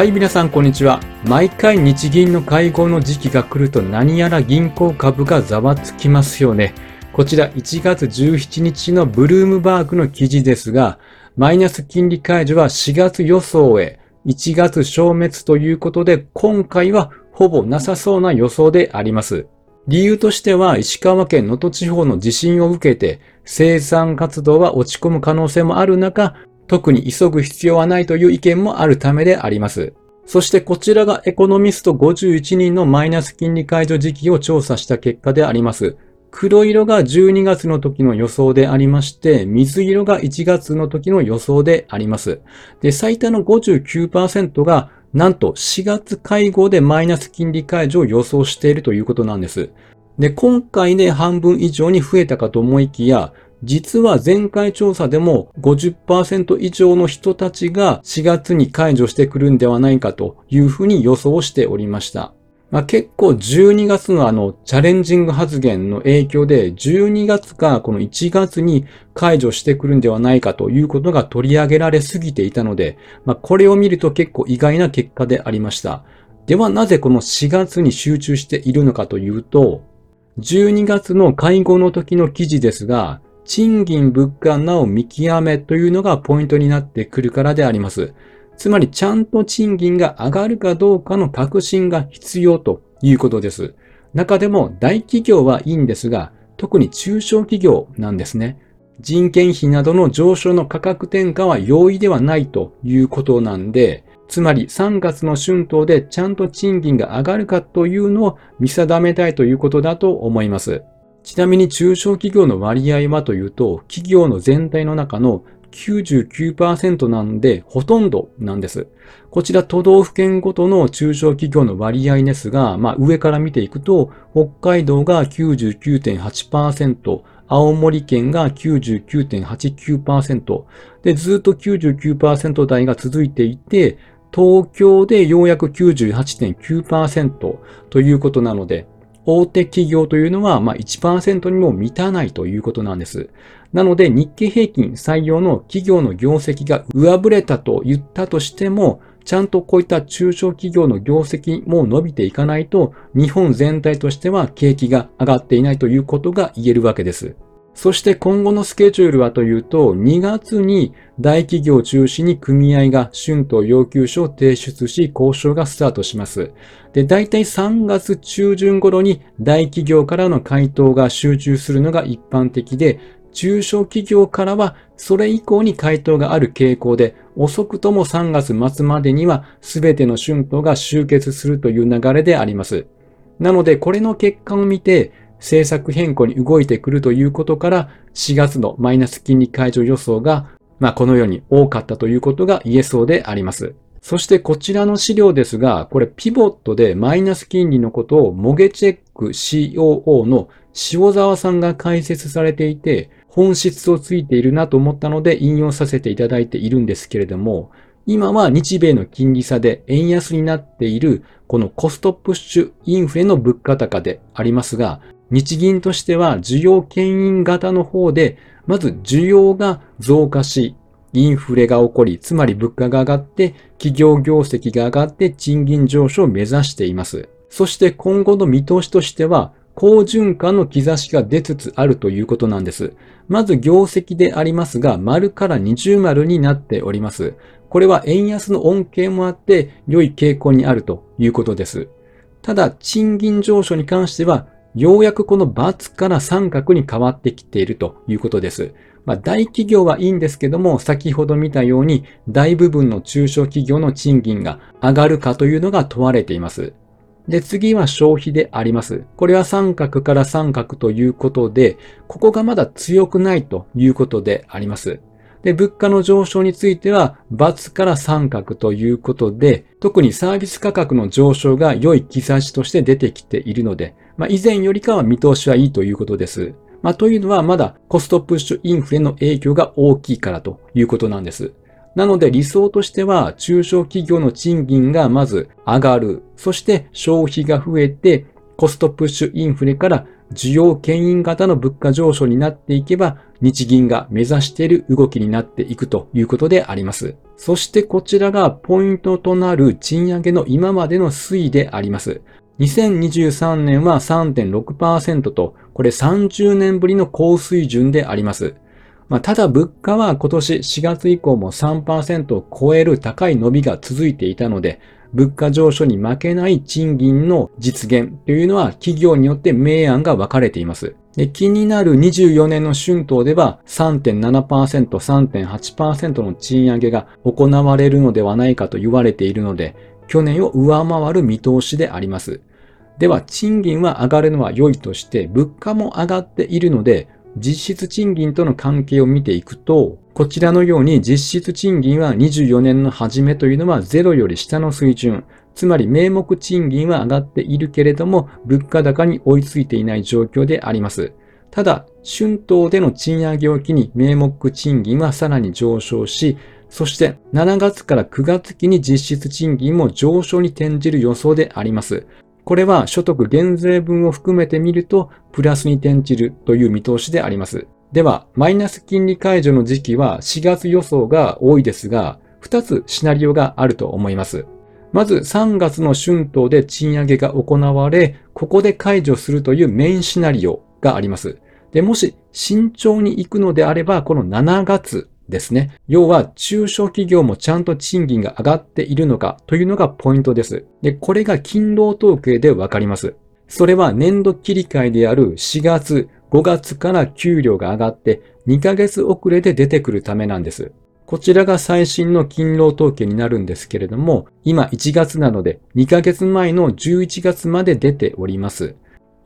はい、皆さんこんにちは。毎回日銀の会合の時期が来ると何やら銀行株がざわつきますよね。こちら1月17日のブルームバーグの記事ですが、マイナス金利解除は4月予想へ、1月消滅ということで、今回はほぼなさそうな予想であります。理由としては、石川県能登地方の地震を受けて、生産活動は落ち込む可能性もある中、特に急ぐ必要はないという意見もあるためであります。そしてこちらがエコノミスト51人のマイナス金利解除時期を調査した結果であります。黒色が12月の時の予想でありまして、水色が1月の時の予想であります。で、最多の59%が、なんと4月会合でマイナス金利解除を予想しているということなんです。で、今回で半分以上に増えたかと思いきや、実は前回調査でも50%以上の人たちが4月に解除してくるんではないかというふうに予想しておりました。まあ、結構12月のあのチャレンジング発言の影響で12月かこの1月に解除してくるんではないかということが取り上げられすぎていたので、まあ、これを見ると結構意外な結果でありました。ではなぜこの4月に集中しているのかというと、12月の会合の時の記事ですが、賃金物価なお見極めというのがポイントになってくるからであります。つまりちゃんと賃金が上がるかどうかの確信が必要ということです。中でも大企業はいいんですが、特に中小企業なんですね。人件費などの上昇の価格転嫁は容易ではないということなんで、つまり3月の春闘でちゃんと賃金が上がるかというのを見定めたいということだと思います。ちなみに中小企業の割合はというと、企業の全体の中の99%なんで、ほとんどなんです。こちら都道府県ごとの中小企業の割合ですが、まあ上から見ていくと、北海道が99.8%、青森県が99.89%、で、ずっと99%台が続いていて、東京でようやく98.9%ということなので、大手企業というのは、まあ、1%にも満たないということなんです。なので、日経平均採用の企業の業績が上振れたと言ったとしても、ちゃんとこういった中小企業の業績も伸びていかないと、日本全体としては景気が上がっていないということが言えるわけです。そして今後のスケジュールはというと、2月に大企業中心に組合が春闘要求書を提出し、交渉がスタートします。で、大体3月中旬頃に大企業からの回答が集中するのが一般的で、中小企業からはそれ以降に回答がある傾向で、遅くとも3月末までには全ての春闘が終結するという流れであります。なので、これの結果を見て、政策変更に動いてくるということから、4月のマイナス金利解除予想が、まあ、このように多かったということが言えそうであります。そしてこちらの資料ですが、これピボットでマイナス金利のことをモゲチェック COO の塩沢さんが解説されていて、本質をついているなと思ったので引用させていただいているんですけれども、今は日米の金利差で円安になっているこのコストプッシュインフレの物価高でありますが、日銀としては需要牽引型の方で、まず需要が増加し、インフレが起こり、つまり物価が上がって、企業業績が上がって賃金上昇を目指しています。そして今後の見通しとしては、好循環の兆しが出つつあるということなんです。まず業績でありますが、丸から二重丸になっております。これは円安の恩恵もあって良い傾向にあるということです。ただ、賃金上昇に関してはようやくこの×から三角に変わってきているということです。まあ、大企業はいいんですけども、先ほど見たように大部分の中小企業の賃金が上がるかというのが問われています。で、次は消費であります。これは三角から三角ということで、ここがまだ強くないということであります。で、物価の上昇については、×から三角ということで、特にサービス価格の上昇が良い兆しとして出てきているので、まあ、以前よりかは見通しはいいということです。まあ、というのはまだコストプッシュインフレの影響が大きいからということなんです。なので理想としては中小企業の賃金がまず上がる。そして消費が増えてコストプッシュインフレから需要牽引型の物価上昇になっていけば、日銀が目指している動きになっていくということであります。そしてこちらがポイントとなる賃上げの今までの推移であります。2023年は3.6%と、これ30年ぶりの高水準であります。まあ、ただ物価は今年4月以降も3%を超える高い伸びが続いていたので、物価上昇に負けない賃金の実現というのは企業によって明暗が分かれています。で気になる24年の春闘では3.7%、3.8%の賃上げが行われるのではないかと言われているので、去年を上回る見通しであります。では、賃金は上がるのは良いとして、物価も上がっているので、実質賃金との関係を見ていくと、こちらのように実質賃金は24年の初めというのはゼロより下の水準。つまり名目賃金は上がっているけれども、物価高に追いついていない状況であります。ただ、春闘での賃上げを機に名目賃金はさらに上昇し、そして7月から9月期に実質賃金も上昇に転じる予想であります。これは所得減税分を含めてみると、プラスに転じるという見通しであります。では、マイナス金利解除の時期は4月予想が多いですが、2つシナリオがあると思います。まず3月の春闘で賃上げが行われ、ここで解除するというメインシナリオがあります。で、もし慎重に行くのであれば、この7月ですね。要は、中小企業もちゃんと賃金が上がっているのかというのがポイントです。で、これが勤労統計でわかります。それは年度切り替えである4月、5月から給料が上がって2ヶ月遅れで出てくるためなんです。こちらが最新の勤労統計になるんですけれども、今1月なので2ヶ月前の11月まで出ております。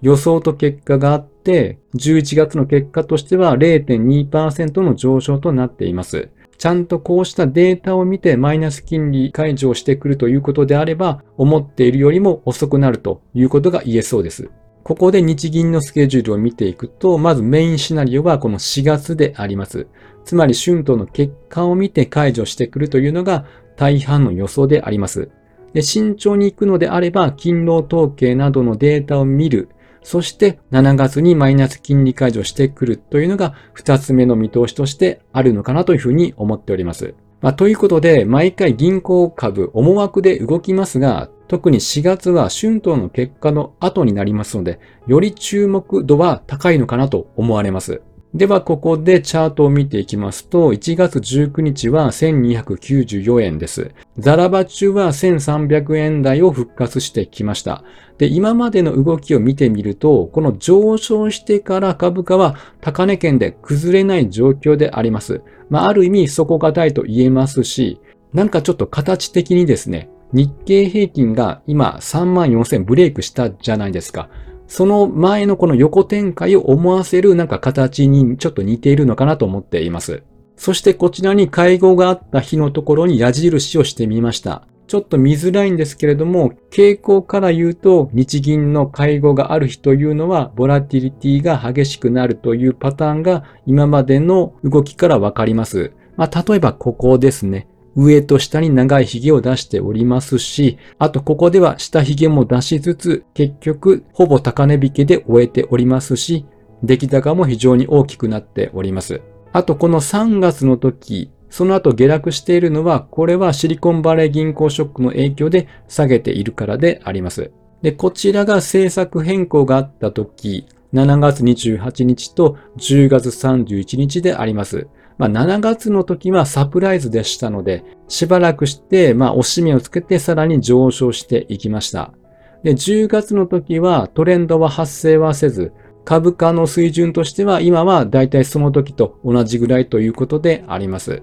予想と結果があっ、11月の結果としては0.2%の上昇となっています。ちゃんとこうしたデータを見てマイナス金利解除をしてくるということであれば、思っているよりも遅くなるということが言えそうです。ここで日銀のスケジュールを見ていくと、まずメインシナリオはこの4月であります。つまり春闘の結果を見て解除してくるというのが大半の予想であります。で慎重に行くのであれば、勤労統計などのデータを見る。そして7月にマイナス金利解除してくるというのが2つ目の見通しとしてあるのかなというふうに思っております。まあ、ということで、毎回銀行株思惑で動きますが、特に4月は春闘の結果の後になりますので、より注目度は高いのかなと思われます。では、ここでチャートを見ていきますと、1月19日は1294円です。ザラバ中は1300円台を復活してきました。で、今までの動きを見てみると、この上昇してから株価は高値圏で崩れない状況であります。まあ、ある意味底堅いと言えますし、なんかちょっと形的にですね、日経平均が今3万4000ブレイクしたじゃないですか。その前のこの横展開を思わせるなんか形にちょっと似ているのかなと思っています。そしてこちらに会合があった日のところに矢印をしてみました。ちょっと見づらいんですけれども、傾向から言うと、日銀の会合がある日というのは、ボラティリティが激しくなるというパターンが今までの動きからわかります。まあ、例えばここですね。上と下に長い髭を出しておりますし、あとここでは下髭も出しつつ、結局ほぼ高値引けで終えておりますし、出来高も非常に大きくなっております。あとこの3月の時、その後下落しているのは、これはシリコンバレー銀行ショックの影響で下げているからであります。で、こちらが政策変更があった時、7月28日と10月31日であります。まあ、7月の時はサプライズでしたので、しばらくして、まあ、押し目をつけてさらに上昇していきました。で、10月の時はトレンドは発生はせず、株価の水準としては今はだいたいその時と同じぐらいということであります。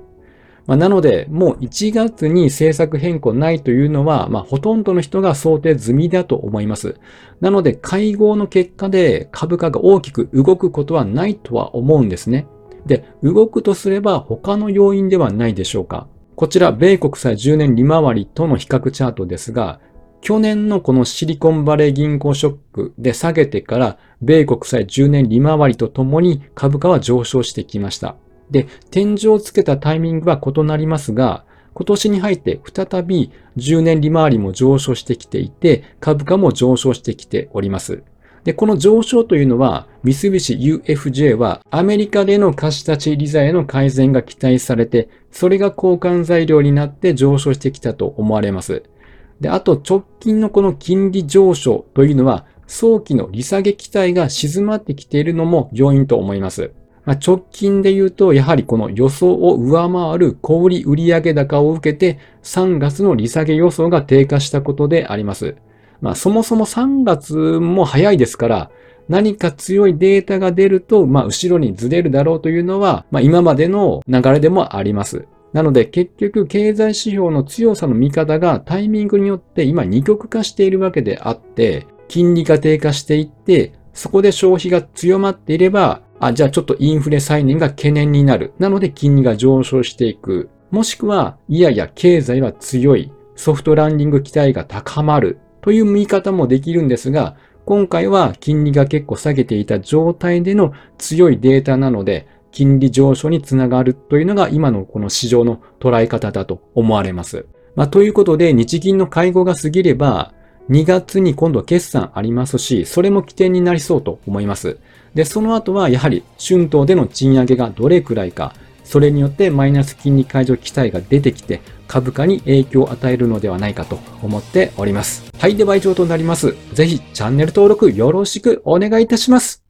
まあ、なので、もう1月に政策変更ないというのは、まあ、ほとんどの人が想定済みだと思います。なので、会合の結果で株価が大きく動くことはないとは思うんですね。で、動くとすれば他の要因ではないでしょうか。こちら、米国債10年利回りとの比較チャートですが、去年のこのシリコンバレー銀行ショックで下げてから、米国債10年利回りとともに株価は上昇してきました。で、天井をつけたタイミングは異なりますが、今年に入って再び10年利回りも上昇してきていて、株価も上昇してきております。で、この上昇というのは、三菱 UFJ はアメリカでの貸し立ち利ザへの改善が期待されて、それが交換材料になって上昇してきたと思われます。で、あと直近のこの金利上昇というのは、早期の利下げ期待が静まってきているのも要因と思います。まあ、直近で言うと、やはりこの予想を上回る小売売上高を受けて、3月の利下げ予想が低下したことであります。まあ、そもそも3月も早いですから、何か強いデータが出ると、まあ、後ろにずれるだろうというのは、まあ、今までの流れでもあります。なので、結局、経済指標の強さの見方がタイミングによって今二極化しているわけであって、金利が低下していって、そこで消費が強まっていれば、あ、じゃあちょっとインフレ再燃が懸念になる。なので金利が上昇していく。もしくは、いやいや経済は強い。ソフトランディング期待が高まる。という見方もできるんですが、今回は金利が結構下げていた状態での強いデータなので、金利上昇につながるというのが今のこの市場の捉え方だと思われます。まあ、ということで、日銀の会合が過ぎれば、2月に今度は決算ありますし、それも起点になりそうと思います。で、その後はやはり春闘での賃上げがどれくらいか、それによってマイナス金利解除期待が出てきて、株価に影響を与えるのではないかと思っております。はい、では以上となります。ぜひチャンネル登録よろしくお願いいたします。